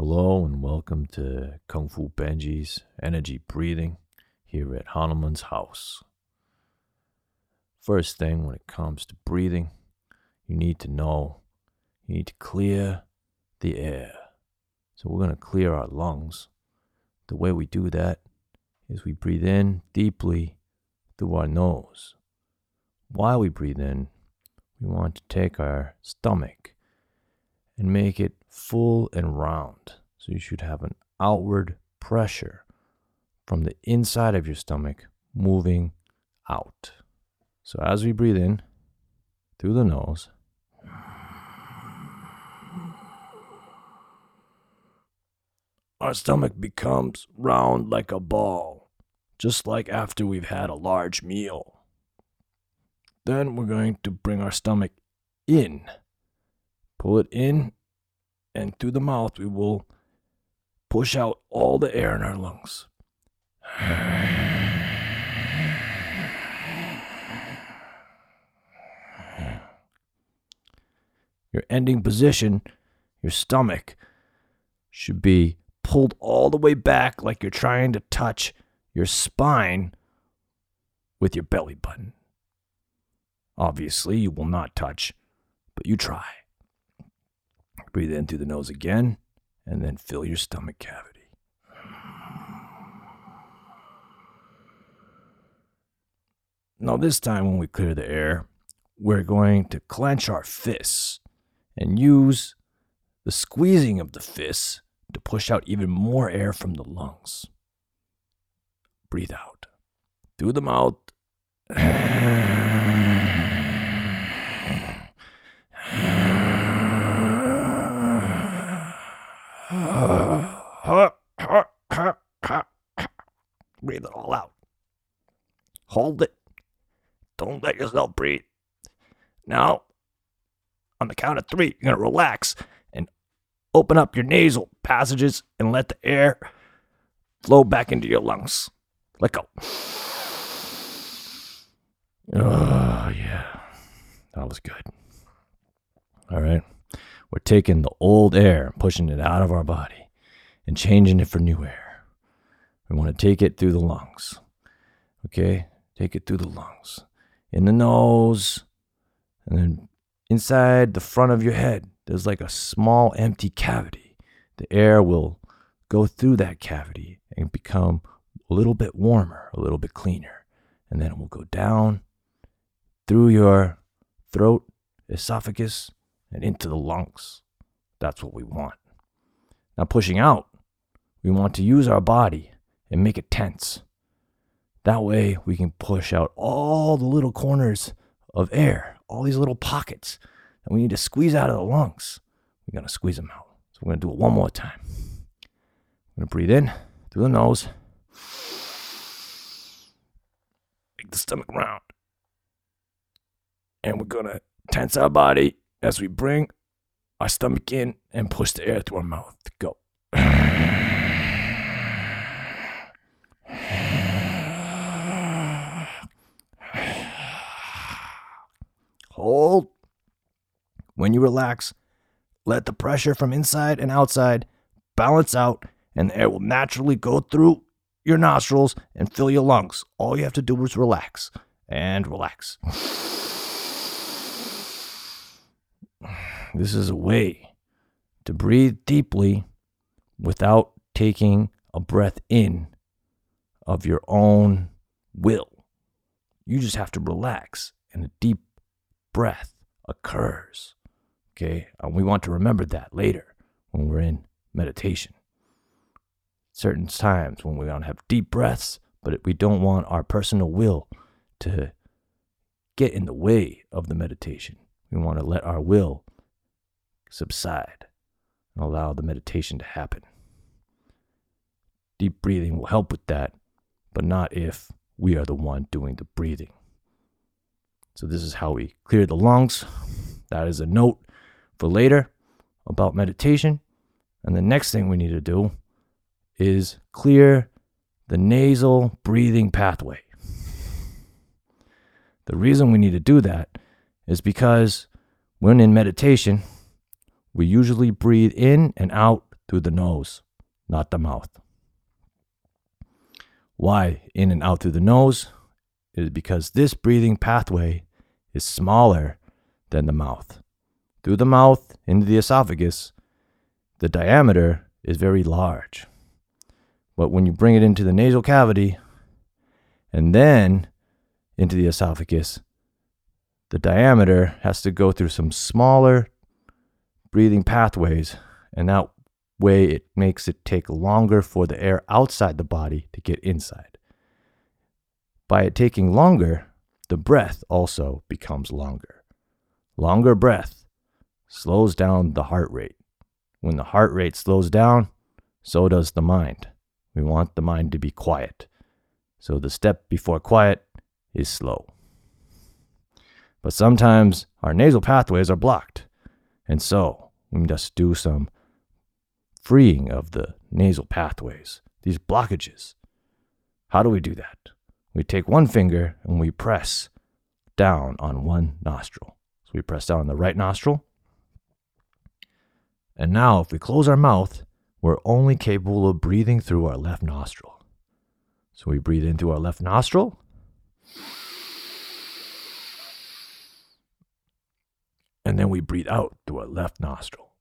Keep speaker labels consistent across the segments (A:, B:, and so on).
A: Hello and welcome to Kung Fu Benji's Energy Breathing here at Hanuman's house. First thing when it comes to breathing, you need to know you need to clear the air. So we're going to clear our lungs. The way we do that is we breathe in deeply through our nose. While we breathe in, we want to take our stomach and make it full and round. So you should have an outward pressure from the inside of your stomach moving out. So as we breathe in through the nose, our stomach becomes round like a ball, just like after we've had a large meal. Then we're going to bring our stomach in, pull it in, and through the mouth we will push out all the air in our lungs. Your ending position, your stomach, should be pulled all the way back like you're trying to touch your spine with your belly button. Obviously, you will not touch, but you try. Breathe in through the nose again, and then fill your stomach cavity. Now, this time when we clear the air, we're going to clench our fists and use the squeezing of the fists to push out even more air from the lungs. Breathe out through the mouth. Breathe it all out. Hold it. Don't let yourself breathe. Now, on the count of three, you're going to relax and open up your nasal passages and let the air flow back into your lungs. Let go. Oh, yeah. That was good. All right. We're taking the old air and pushing it out of our body and changing it for new air. We want to take it through the lungs. Okay? Take it through the lungs. In the nose, and then inside the front of your head, there's like a small empty cavity. The air will go through that cavity and become a little bit warmer, a little bit cleaner. And then it will go down through your throat, esophagus, and into the lungs. That's what we want. Now, pushing out, we want to use our body and make it tense. That way, we can push out all the little corners of air, all these little pockets that we need to squeeze out of the lungs. We're going to squeeze them out. So, we're going to do it one more time. We're going to breathe in through the nose, make the stomach round. And we're going to tense our body as we bring our stomach in and push the air through our mouth. Go. Hold. When you relax, let the pressure from inside and outside balance out, and the air will naturally go through your nostrils and fill your lungs. All you have to do is relax and relax. This is a way to breathe deeply without taking a breath in of your own will. You just have to relax, and a deep breath occurs. Okay? And we want to remember that later when we're in meditation. Certain times when we want to have deep breaths, but we don't want our personal will to get in the way of the meditation. We want to let our will subside and allow the meditation to happen. Deep breathing will help with that, but not if we are the one doing the breathing. So, this is how we clear the lungs. That is a note for later about meditation. And the next thing we need to do is clear the nasal breathing pathway. The reason we need to do that is because when in meditation, we usually breathe in and out through the nose, not the mouth. Why in and out through the nose? It is because this breathing pathway is smaller than the mouth. Through the mouth into the esophagus, the diameter is very large. But when you bring it into the nasal cavity and then into the esophagus, the diameter has to go through some smaller breathing pathways, and that way it makes it take longer for the air outside the body to get inside. By it taking longer, the breath also becomes longer. Longer breath slows down the heart rate. When the heart rate slows down, so does the mind. We want the mind to be quiet. So the step before quiet is slow. But sometimes our nasal pathways are blocked. And so we must do some freeing of the nasal pathways, these blockages. How do we do that? We take one finger and we press down on one nostril. So we press down on the right nostril. And now, if we close our mouth, we're only capable of breathing through our left nostril. So we breathe in through our left nostril. And then we breathe out through our left nostril.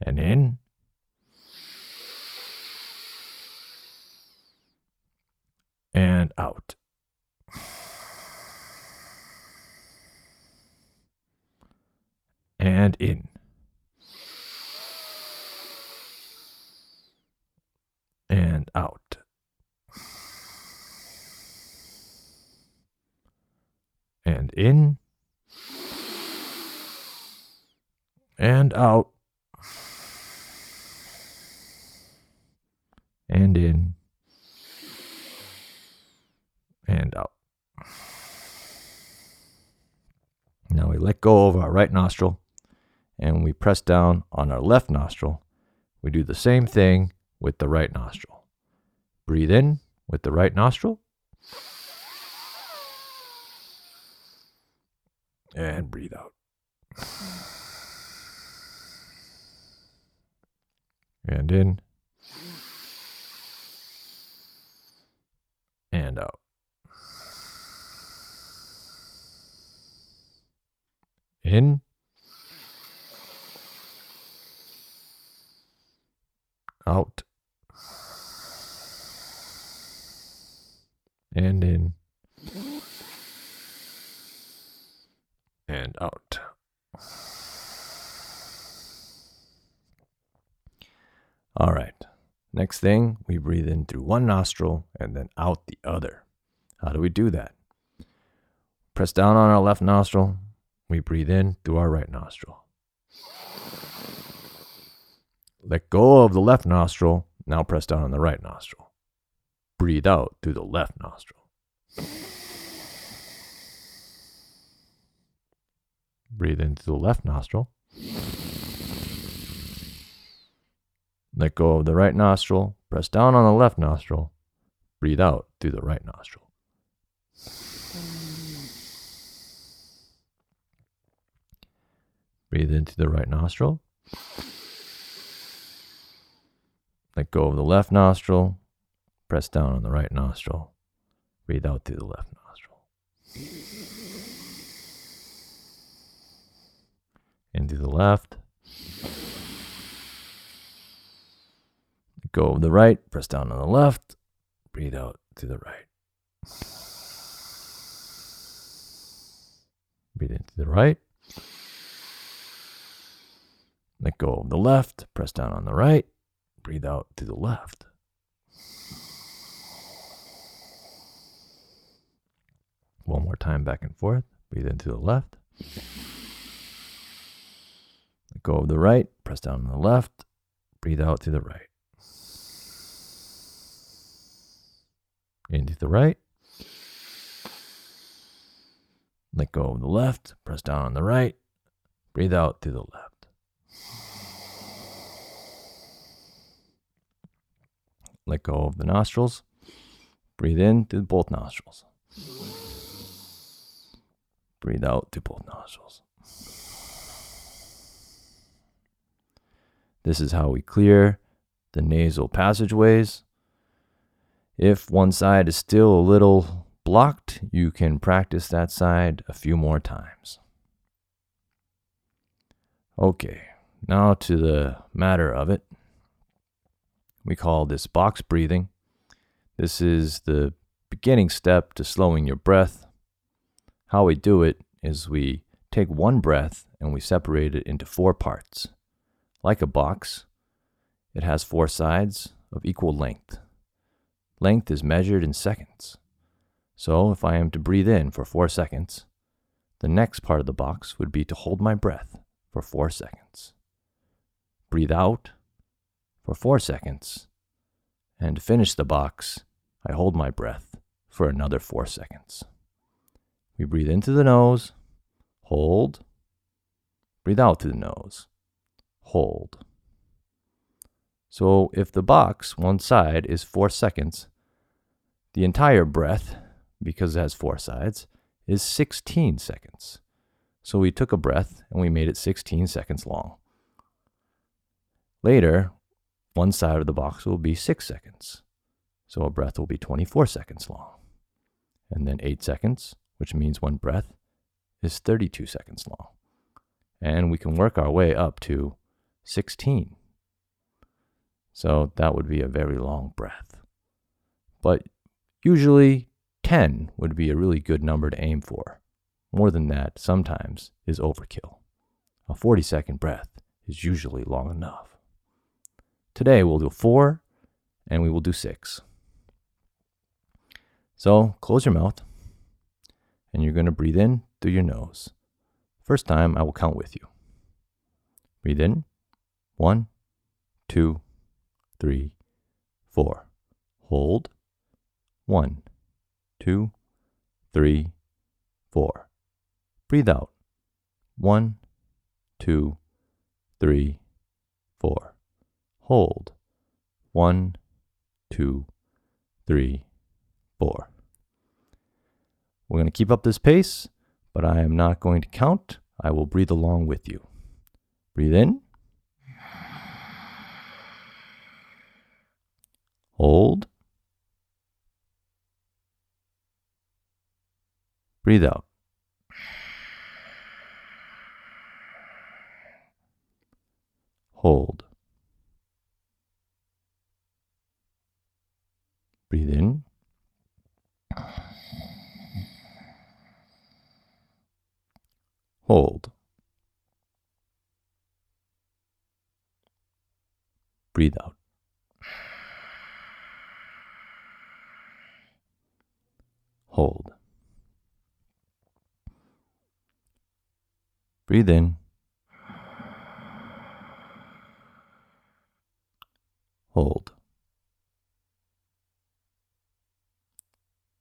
A: And in. And out. And in. And out. And in. And out. And in. And out. Now we let go of our right nostril and we press down on our left nostril. We do the same thing with the right nostril. Breathe in with the right nostril. And breathe out. And in. And out. In. Out. And in. And out. All right. Next thing, we breathe in through one nostril and then out the other. How do we do that? Press down on our left nostril. We breathe in through our right nostril. Let go of the left nostril. Now press down on the right nostril. Breathe out through the left nostril. Breathe in through the left nostril. Let go of the right nostril. Press down on the left nostril. Breathe out through the right nostril. Breathe into the right nostril. Let go of the left nostril. Press down on the right nostril. Breathe out through the left nostril. Into the left. Let go of the right. Press down on the left. Breathe out to the right. Breathe into the right. Let go of the left. Press down on the right. Breathe out to the left. One more time back and forth. Breathe into the left. Let go of the right. Press down on the left. Breathe out to the right. Into the right. Let go of the left, press down on the right, breathe out through the left. Let go of the nostrils, breathe in through both nostrils, breathe out through both nostrils. This is how we clear the nasal passageways if one side is still a little blocked, you can practice that side a few more times. Okay, now to the matter of it. We call this box breathing. This is the beginning step to slowing your breath. How we do it is we take one breath and we separate it into four parts. Like a box, it has four sides of equal length. Length is measured in seconds. So if I am to breathe in for four seconds, the next part of the box would be to hold my breath for four seconds. Breathe out for four seconds. And to finish the box, I hold my breath for another four seconds. We breathe into the nose, hold, breathe out through the nose, hold. So if the box, one side, is four seconds, the entire breath, because it has four sides, is 16 seconds. So we took a breath and we made it 16 seconds long. Later, one side of the box will be six seconds. So a breath will be 24 seconds long. And then eight seconds, which means one breath, is 32 seconds long. And we can work our way up to 16. So that would be a very long breath. But usually 10 would be a really good number to aim for. More than that, sometimes, is overkill. A 40 second breath is usually long enough. Today we'll do four and we will do six. So close your mouth and you're going to breathe in through your nose. First time, I will count with you. Breathe in. One, two, three, four. Hold. One, two, three, four. Breathe out. One, two, three, four. Hold. One, two, three, four. We're going to keep up this pace, but I am not going to count. I will breathe along with you. Breathe in. Hold. Breathe out. Hold. Breathe in. Hold. Breathe out. Hold. Breathe in. Hold.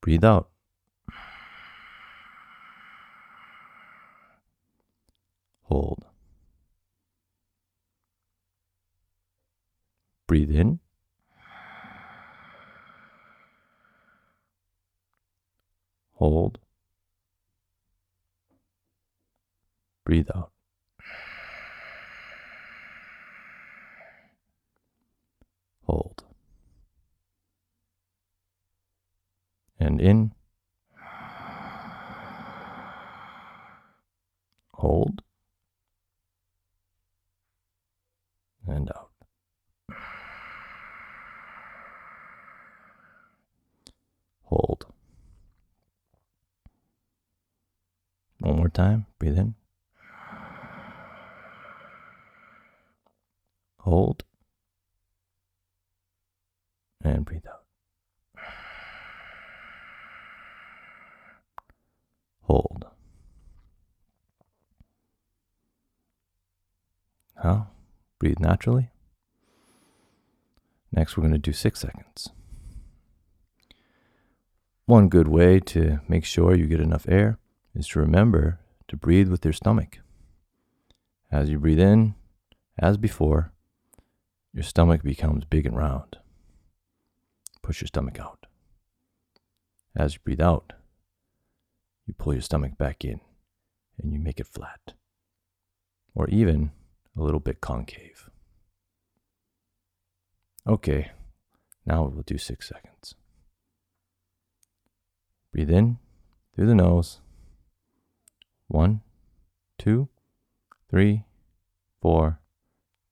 A: Breathe out. Hold. Breathe in. Hold. Breathe out. Hold. And in. Hold. And out. Hold. One more time. Breathe in. Hold. And breathe out. Hold. Now, breathe naturally. Next, we're going to do six seconds. One good way to make sure you get enough air is to remember to breathe with your stomach. As you breathe in, as before, your stomach becomes big and round. Push your stomach out. As you breathe out, you pull your stomach back in and you make it flat, or even a little bit concave. Okay, now we'll do six seconds. Breathe in through the nose. One, two, three, four,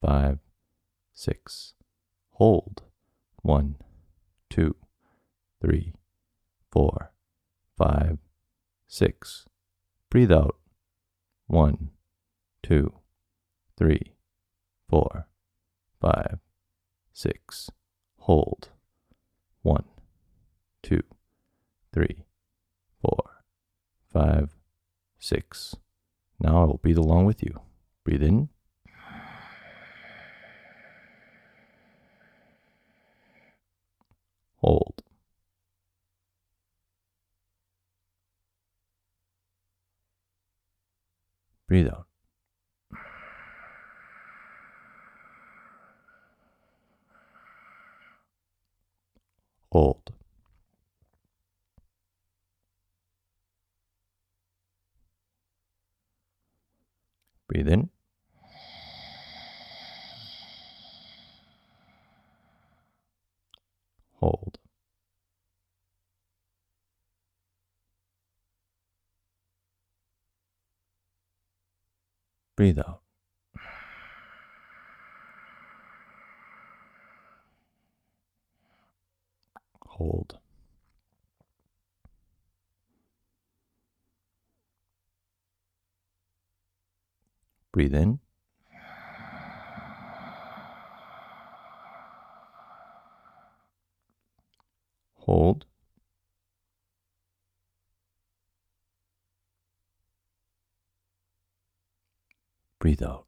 A: five, six. Hold. One, two, three, four, five, six. Breathe out. One, two, three, four, five, six. Hold. One, two, three, four, five, six. Now I will breathe along with you. Breathe in. Hold. Breathe out. Hold. Breathe in. Hold. Breathe out. Hold. Breathe in. Hold. Breathe out.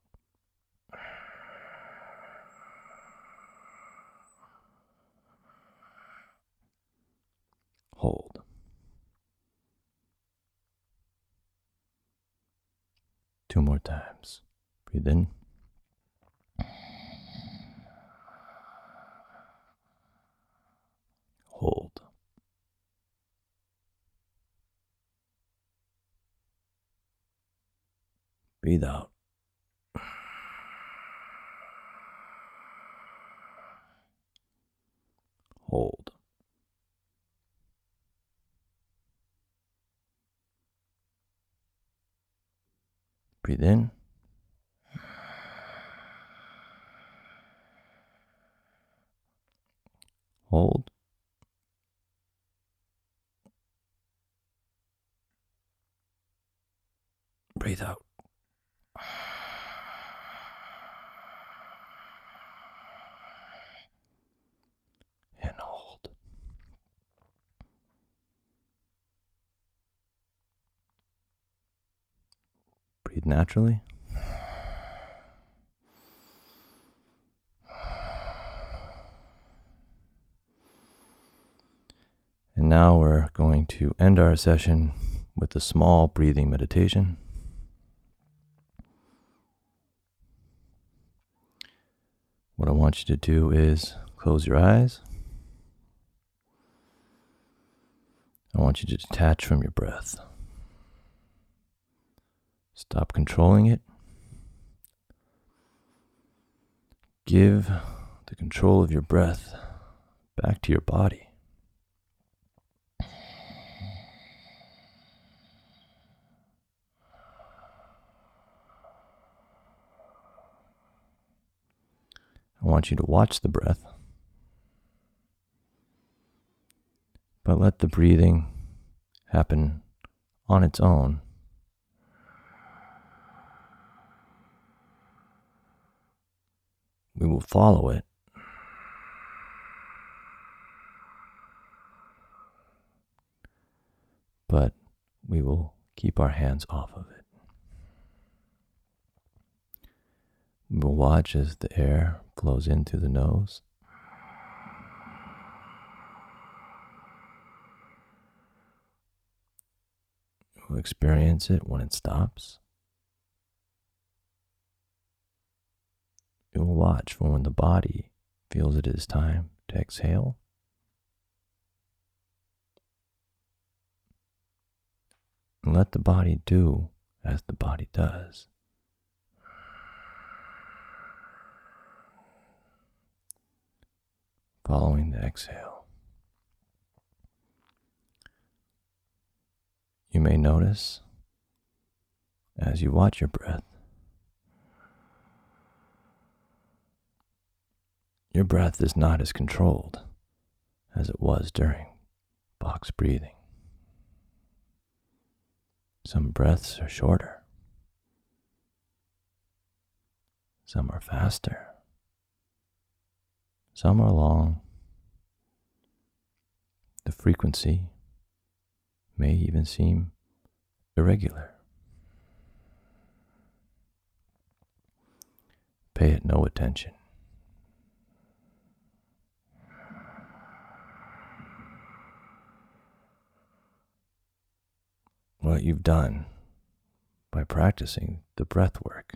A: Hold. Two more times. Breathe in. Hold. Breathe out. Hold. Breathe in. Hold. Breathe out. And hold. Breathe naturally. And now we're going to end our session with a small breathing meditation. What I want you to do is close your eyes. I want you to detach from your breath. Stop controlling it. Give the control of your breath back to your body. I want you to watch the breath, but let the breathing happen on its own. We will follow it. But we will keep our hands off of it. We will watch as the air flows in through the nose. We'll experience it when it stops. Will watch for when the body feels it is time to exhale. And let the body do as the body does. following the exhale. You may notice as you watch your breath, your breath is not as controlled as it was during box breathing. Some breaths are shorter, some are faster, some are long. The frequency may even seem irregular. Pay it no attention. What you've done by practicing the breath work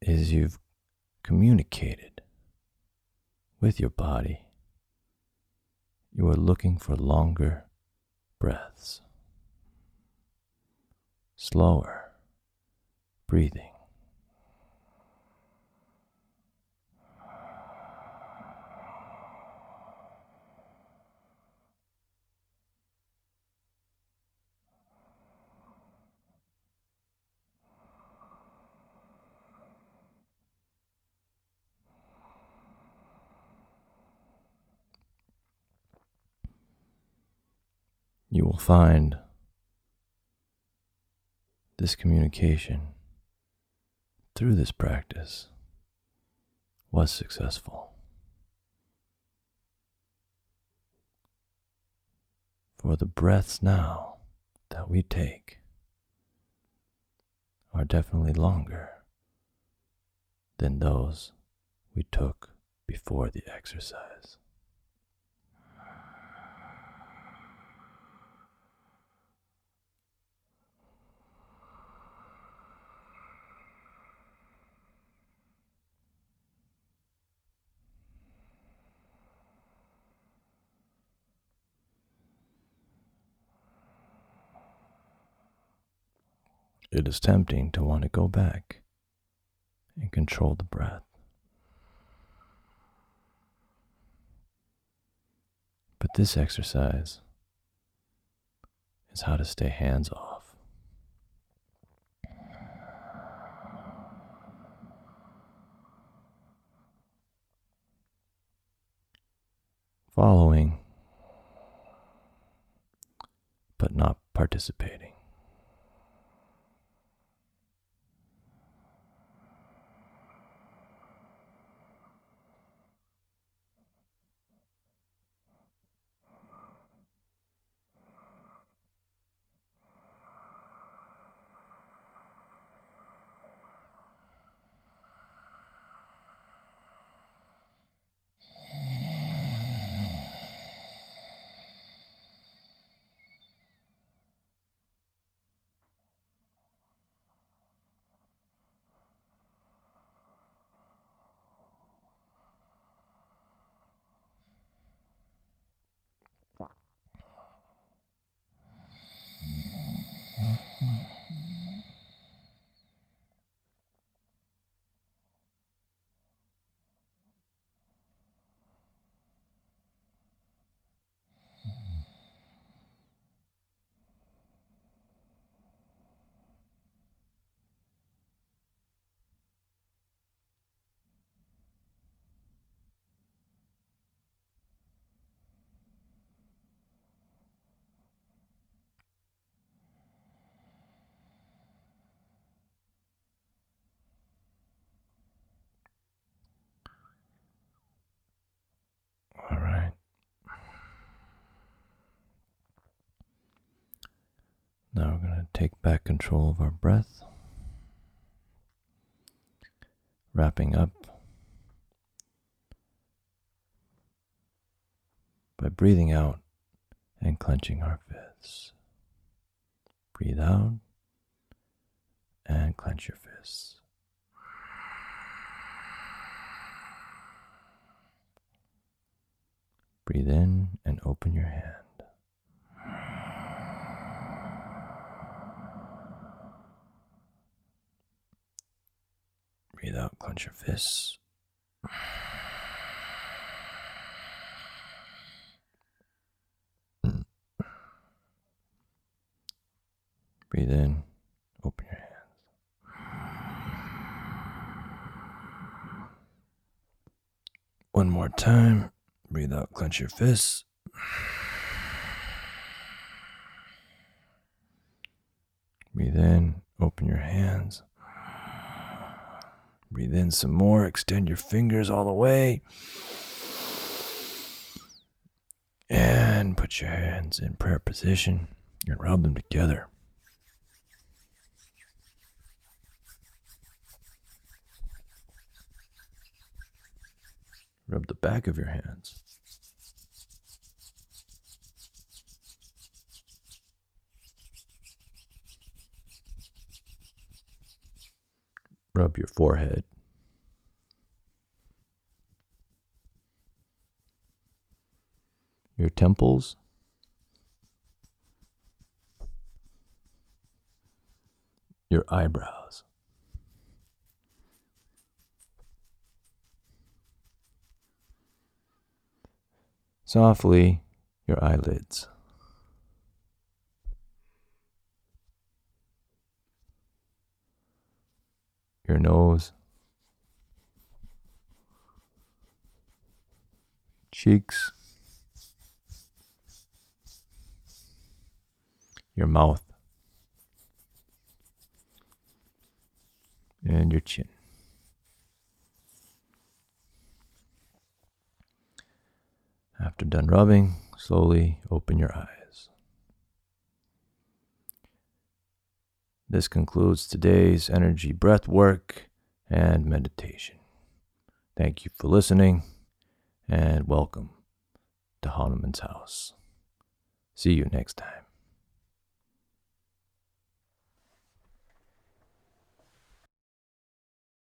A: is you've communicated with your body. You are looking for longer breaths, slower breathing. You will find this communication through this practice was successful. For the breaths now that we take are definitely longer than those we took before the exercise. It is tempting to want to go back and control the breath. But this exercise is how to stay hands off. Following, but not participating. Now we're going to take back control of our breath, wrapping up by breathing out and clenching our fists. Breathe out and clench your fists. Breathe in and open your hand. Breathe out, clench your fists. Mm. Breathe in, open your hands. One more time. Breathe out, clench your fists. Breathe in, open your hands. Breathe in some more, extend your fingers all the way. And put your hands in prayer position and rub them together. Rub the back of your hands. Rub your forehead. Your temples. Your eyebrows. Softly, your eyelids. Your nose. Cheeks. Your mouth. And your chin. After done rubbing, slowly open your eyes. This concludes today's energy breath work and meditation. Thank you for listening and welcome to Hanuman's house. See you next time.